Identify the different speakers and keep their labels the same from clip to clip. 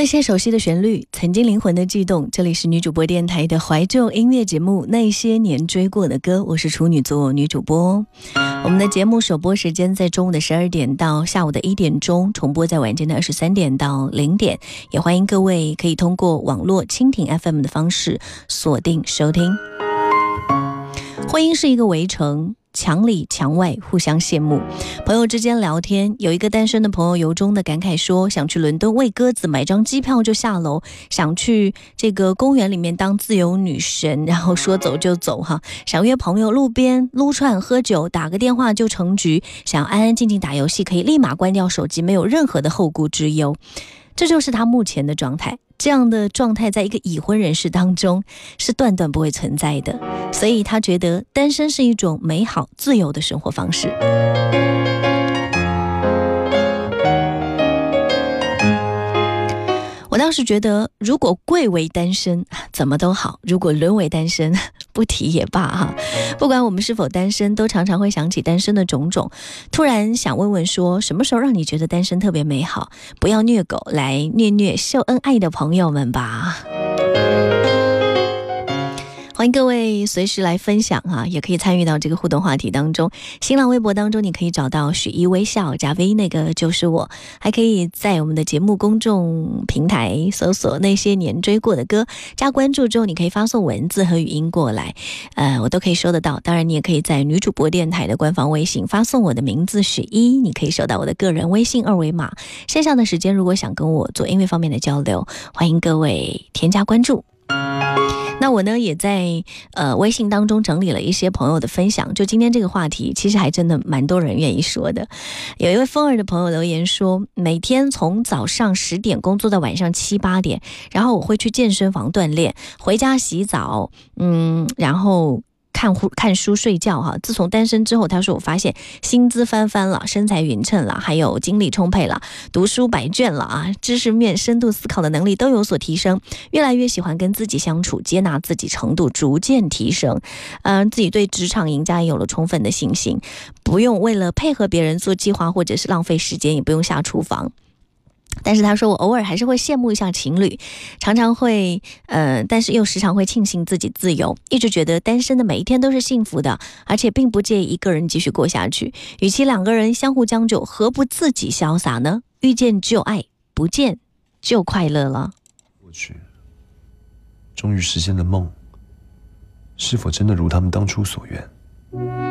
Speaker 1: 那些熟悉的旋律，曾经灵魂的悸动。这里是女主播电台的怀旧音乐节目《那些年追过的歌》，我是处女座女主播。我们的节目首播时间在中午的十二点到下午的一点钟，重播在晚间的二十三点到零点。也欢迎各位可以通过网络蜻蜓 FM 的方式锁定收听。婚姻是一个围城，墙里墙外互相羡慕。朋友之间聊天，有一个单身的朋友由衷的感慨说：“想去伦敦喂鸽子，买张机票就下楼；想去这个公园里面当自由女神，然后说走就走哈；想约朋友路边撸串喝酒，打个电话就成局；想安安静静打游戏，可以立马关掉手机，没有任何的后顾之忧。这就是他目前的状态。”这样的状态，在一个已婚人士当中是断断不会存在的，所以他觉得单身是一种美好、自由的生活方式。倒是觉得，如果贵为单身，怎么都好；如果沦为单身，不提也罢哈。不管我们是否单身，都常常会想起单身的种种。突然想问问，说什么时候让你觉得单身特别美好？不要虐狗，来虐虐秀恩爱的朋友们吧。欢迎各位随时来分享哈，也可以参与到这个互动话题当中。新浪微博当中，你可以找到许一微笑加 V，那个就是我。还可以在我们的节目公众平台搜索那些年追过的歌，加关注之后，你可以发送文字和语音过来，呃，我都可以收得到。当然，你也可以在女主播电台的官方微信发送我的名字许一，你可以收到我的个人微信二维码。线上的时间，如果想跟我做音乐方面的交流，欢迎各位添加关注。那我呢，也在呃微信当中整理了一些朋友的分享。就今天这个话题，其实还真的蛮多人愿意说的。有一位风儿的朋友留言说，每天从早上十点工作到晚上七八点，然后我会去健身房锻炼，回家洗澡，嗯，然后。看护、看书、睡觉，哈。自从单身之后，他说我发现薪资翻番了，身材匀称了，还有精力充沛了，读书百卷了啊，知识面、深度思考的能力都有所提升，越来越喜欢跟自己相处，接纳自己程度逐渐提升，嗯，自己对职场赢家也有了充分的信心，不用为了配合别人做计划或者是浪费时间，也不用下厨房。但是他说，我偶尔还是会羡慕一下情侣，常常会，呃，但是又时常会庆幸自己自由，一直觉得单身的每一天都是幸福的，而且并不介意一个人继续过下去。与其两个人相互将就，何不自己潇洒呢？遇见就爱，不见就快乐了。
Speaker 2: 过去，终于实现了梦，是否真的如他们当初所愿？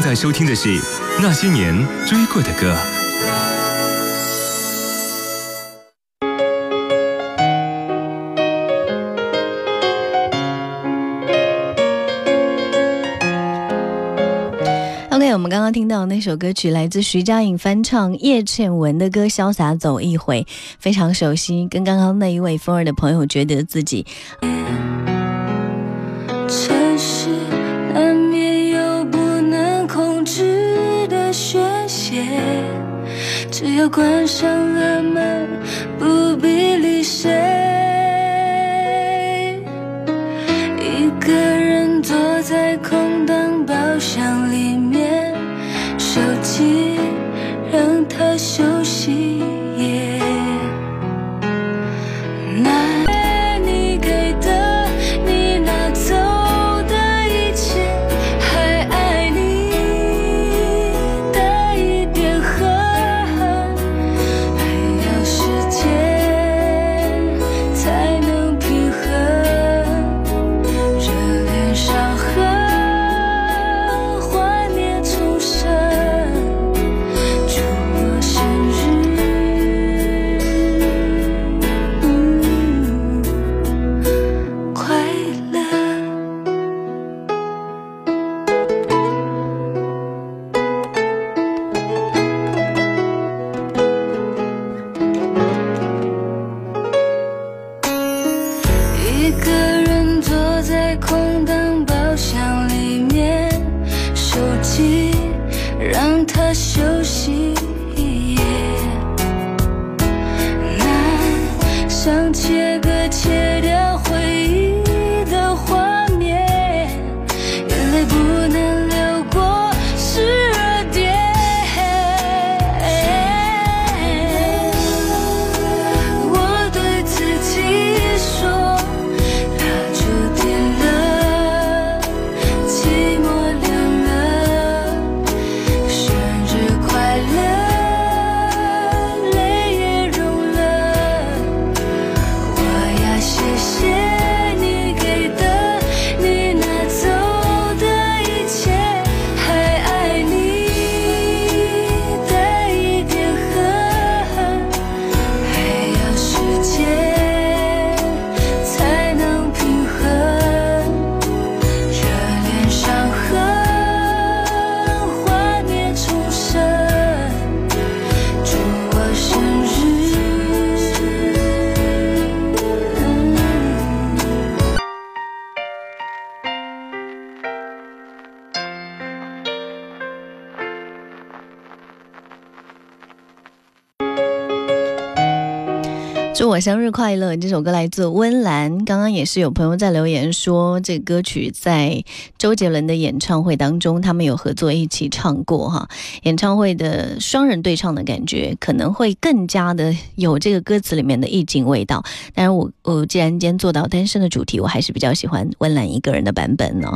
Speaker 3: 在收听的是《那些年追过的歌》。
Speaker 1: OK，我们刚刚听到那首歌曲来自徐佳莹翻唱叶倩文的歌《潇洒走一回》，非常熟悉。跟刚刚那一位风儿的朋友觉得自己。
Speaker 4: 要关上了门，不必理谁。一个人坐在空荡包厢里面，手机让它休
Speaker 1: 我生日快乐！这首歌来自温岚。刚刚也是有朋友在留言说，这个歌曲在周杰伦的演唱会当中，他们有合作一起唱过哈。演唱会的双人对唱的感觉，可能会更加的有这个歌词里面的意境味道。但是我我既然今天做到单身的主题，我还是比较喜欢温岚一个人的版本呢。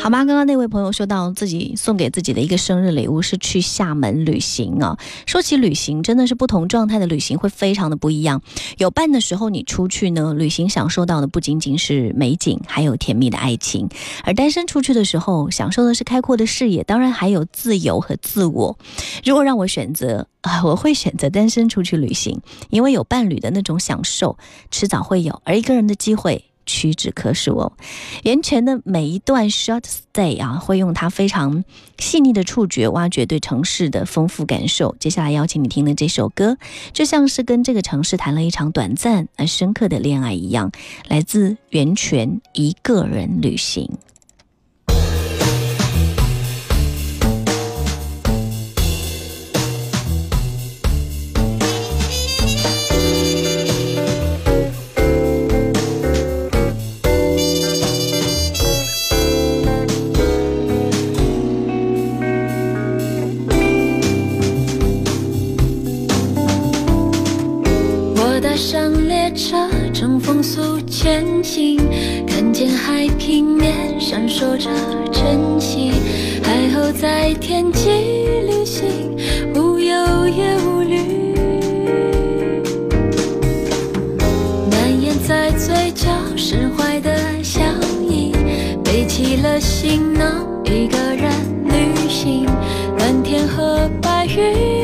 Speaker 1: 好吗，刚刚那位朋友说到自己送给自己的一个生日礼物是去厦门旅行啊。说起旅行，真的是不同状态的旅行会非常的不一样。有伴的时候，你出去呢，旅行享受到的不仅仅是美景，还有甜蜜的爱情；而单身出去的时候，享受的是开阔的视野，当然还有自由和自我。如果让我选择啊，我会选择单身出去旅行，因为有伴侣的那种享受迟早会有，而一个人的机会。屈指可数哦，袁泉的每一段 short stay 啊，会用他非常细腻的触觉挖掘对城市的丰富感受。接下来邀请你听的这首歌，就像是跟这个城市谈了一场短暂而深刻的恋爱一样，来自袁泉一个人旅行。
Speaker 4: 着晨曦，海后在天际旅行，无忧也无虑，难掩在嘴角释怀的笑意，背起了行囊，一个人旅。行，蓝天和白云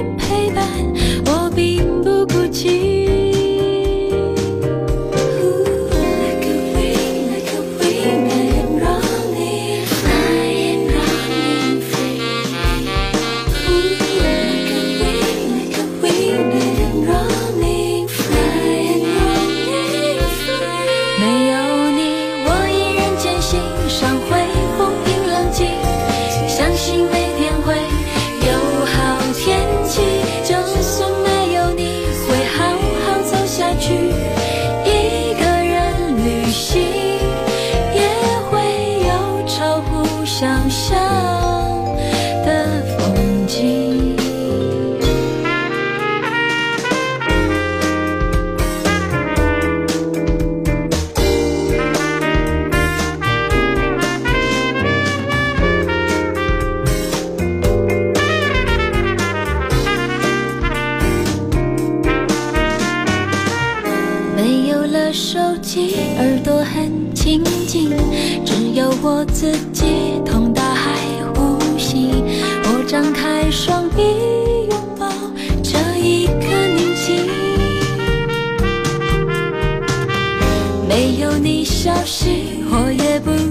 Speaker 4: 想象的风景，没有了手机，耳朵很清静，只有我自己。消息
Speaker 1: 我也不